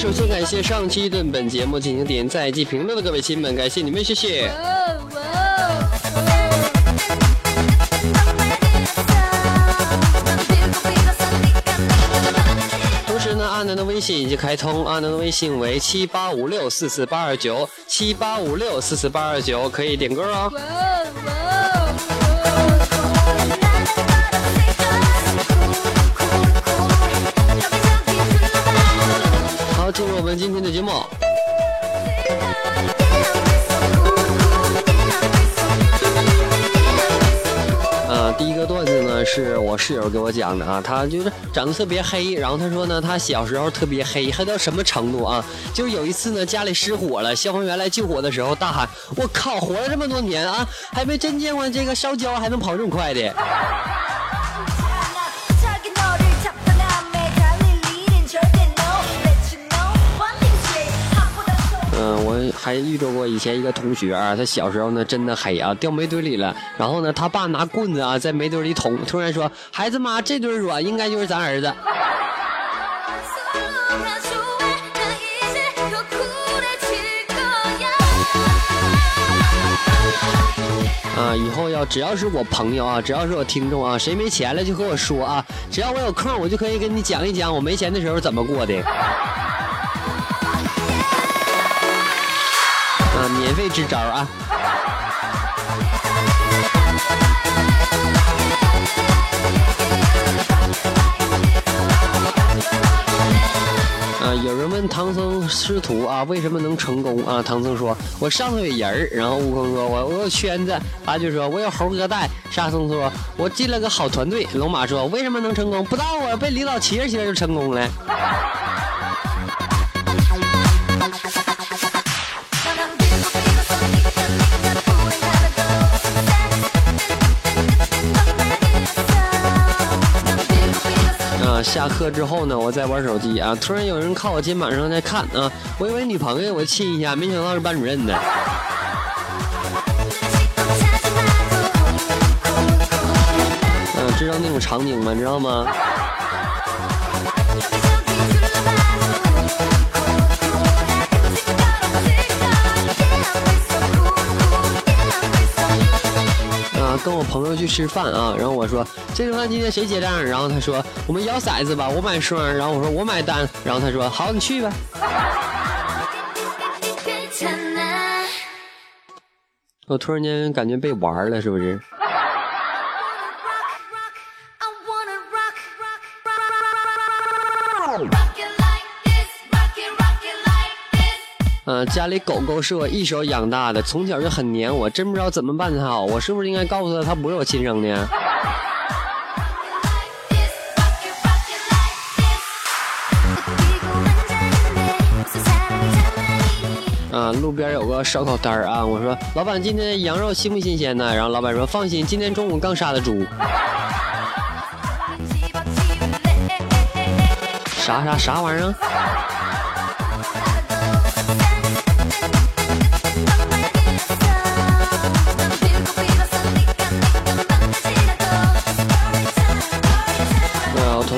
首先感谢上期对本节目进行点赞及评论的各位亲们，感谢你们，谢谢。同时呢，阿南的微信已经开通，阿南的微信为七八五六四四八二九，七八五六四四八二九，可以点歌哦。今天的节目。第一个段子呢是我室友给我讲的啊，他就是长得特别黑，然后他说呢，他小时候特别黑，黑到什么程度啊？就是有一次呢，家里失火了，消防员来救火的时候大喊：“我靠，活了这么多年啊，还没真见过这个烧焦还能跑这么快的。”还遇到过以前一个同学啊，他小时候呢真的黑啊，掉煤堆里了。然后呢，他爸拿棍子啊在煤堆里捅，突然说：“孩子妈，这堆软应该就是咱儿子。”啊，以后要只要是我朋友啊，只要是我听众啊，谁没钱了就和我说啊，只要我有空，我就可以跟你讲一讲我没钱的时候怎么过的。免费支招啊！有人问唐僧师徒啊，为什么能成功啊？唐僧说：“我上头有人儿。”然后悟空说：“我我有圈子。”八戒说：“我有猴哥带。”沙僧说：“我进了个好团队。”龙马说：“为什么能成功？不知道啊，被领导骑着骑着就成功了。”下课之后呢，我在玩手机啊，突然有人靠我肩膀上在看啊，我以为女朋友，我亲一下，没想到是班主任呢。嗯、知道那种场景吗？知道吗？朋友去吃饭啊，然后我说这顿饭今天谁结账？然后他说我们摇骰子吧，我买双，然后我说我买单，然后他说好，你去吧。我突然间感觉被玩了，是不是？嗯、家里狗狗是我一手养大的，从小就很黏我，真不知道怎么办才好。我是不是应该告诉他，他不是我亲生的？啊，路边有个烧烤摊儿啊，我说老板今天羊肉新不新鲜呢？然后老板说放心，今天中午刚杀的猪。啥啥啥玩意儿？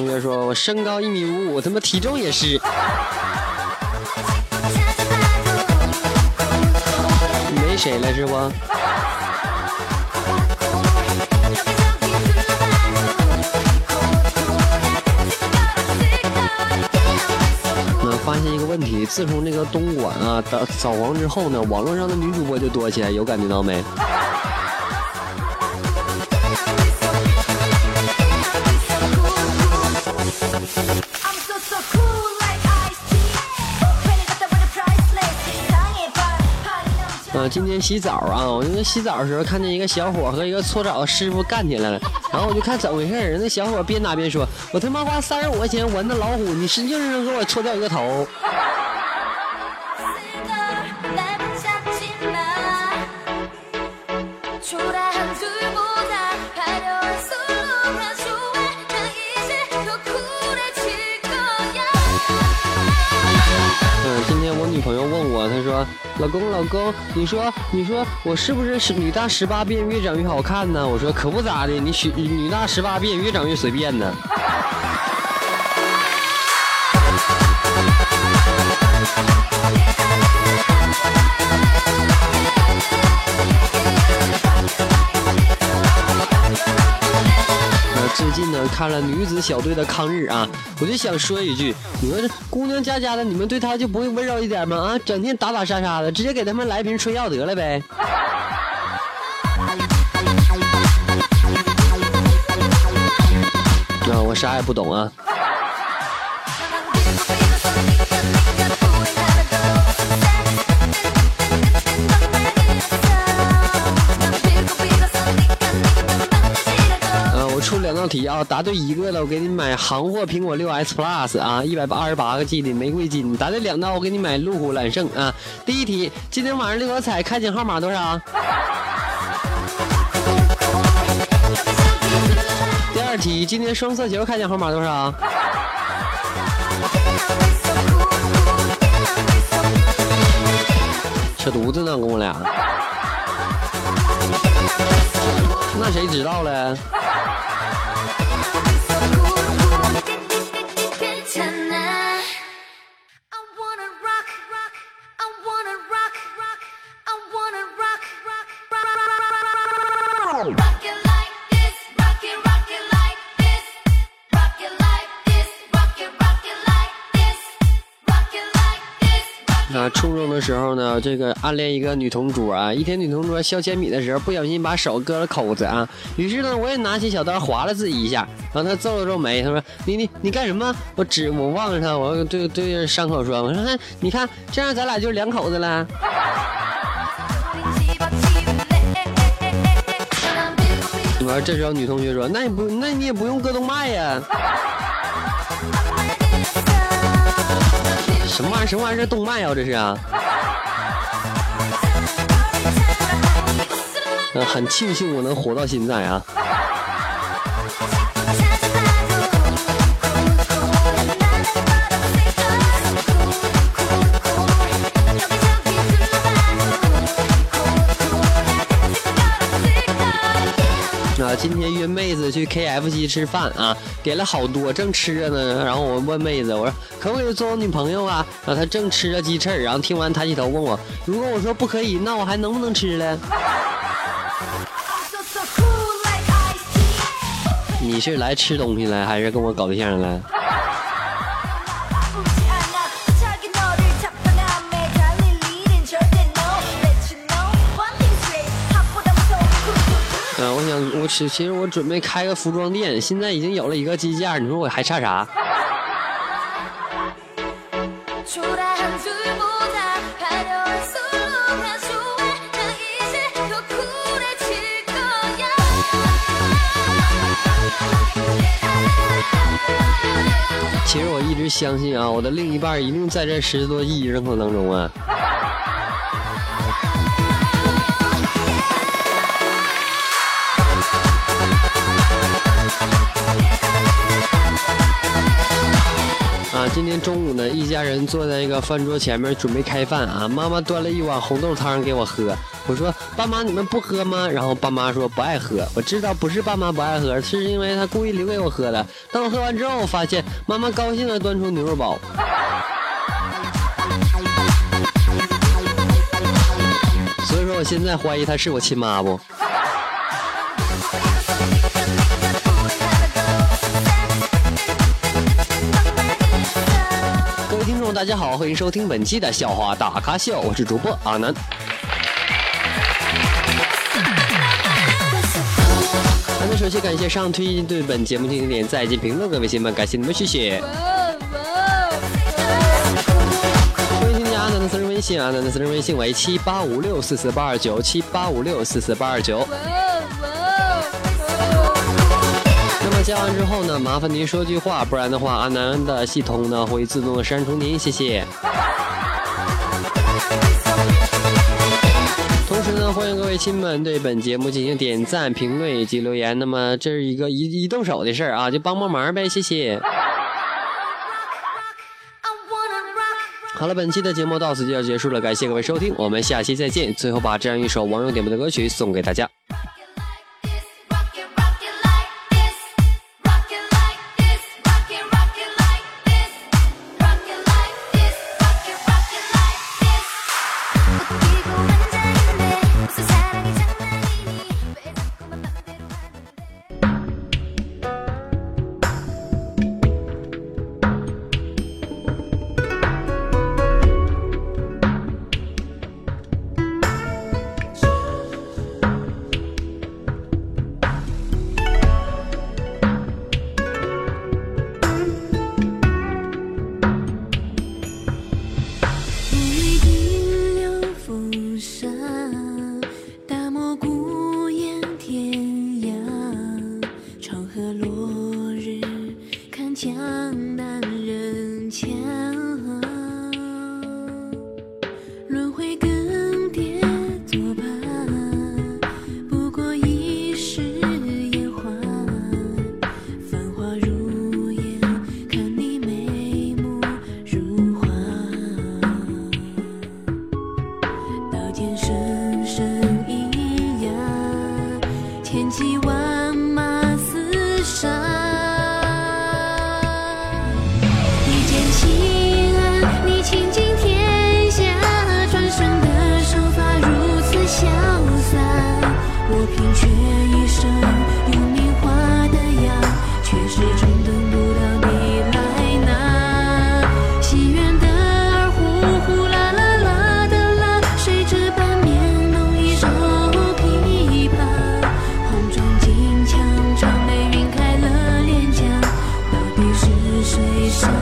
同学说我身高一米五，五他妈体重也是。没谁了是不？那发现一个问题，自从那个东莞啊扫扫黄之后呢，网络上的女主播就多起来，有感觉到没？啊，今天洗澡啊，我因为洗澡的时候看见一个小伙和一个搓澡的师傅干起来了。然后我就看怎么回事儿，那小伙边打边说：“我他妈花三十五块钱纹的老虎，你是硬是给我搓掉一个头。”朋友问我，他说：“老公，老公，你说，你说我是不是是女大十八变，越长越好看呢？”我说：“可不咋的，你许女大十八变，越长越随便呢。”近呢看了女子小队的抗日啊，我就想说一句，你们这姑娘家家的，你们对她就不会温柔一点吗？啊，整天打打杀杀的，直接给他们来瓶春药得了呗。啊，我啥也不懂啊。道题啊，答对一个了，我给你买行货苹果六 S Plus 啊，一百二十八个 G 的玫瑰金；答对两道，我给你买路虎揽胜啊。第一题，今天晚上六合彩开奖号码多少？第二题，今天双色球开奖号码多少？扯犊子呢，跟我俩，那谁知道嘞？啊初中的时候呢这个暗恋一个女同桌啊一天女同桌削铅笔的时候不小心把手割了口子啊于是呢我也拿起小刀划了自己一下然后她皱了皱眉她说你你你干什么？我指我望着她我对对着伤口说我说哎你看这样咱俩就是两口子了。完了这时候女同学说那你不那你也不用割动脉呀。什么玩意儿什么玩意儿？这动漫啊，这是啊。”嗯，很庆幸我能活到现在啊。啊，今天约妹子去 KFC 吃饭啊，点了好多，正吃着呢。然后我问妹子，我说可不可以做我女朋友啊？然后她正吃着鸡翅，然后听完抬起头问我，如果我说不可以，那我还能不能吃了？你是来吃东西来，还是跟我搞对象来？其实我准备开个服装店，现在已经有了一个机架，你说我还差啥？其实我一直相信啊，我的另一半一定在这十多亿人口当中啊。今天中午呢，一家人坐在一个饭桌前面准备开饭啊。妈妈端了一碗红豆汤给我喝，我说：“爸妈，你们不喝吗？”然后爸妈说不爱喝。我知道不是爸妈不爱喝，是因为他故意留给我喝的。当我喝完之后，我发现妈妈高兴的端出牛肉包。所以说，我现在怀疑她是我亲妈不？大家好，欢迎收听本期的笑话大咖秀，我是主播阿南。好的，首先感谢上推对本节目进行点赞及评论，各位亲们，感谢你们，谢谢。欢迎添加阿南的私人微信，阿南的私人微信为七八五六四四八二九七八五六四四八二九。加完之后呢麻烦您说句话不然的话阿南的系统呢会自动的删除您谢谢。同时呢欢迎各位亲们对本节目进行点赞评论以及留言。那么这是一个一一动手的事儿啊就帮帮忙呗谢谢。好了本期的节目到此就要结束了感谢各位收听我们下期再见。最后把这样一首网友点播的歌曲送给大家。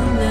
now.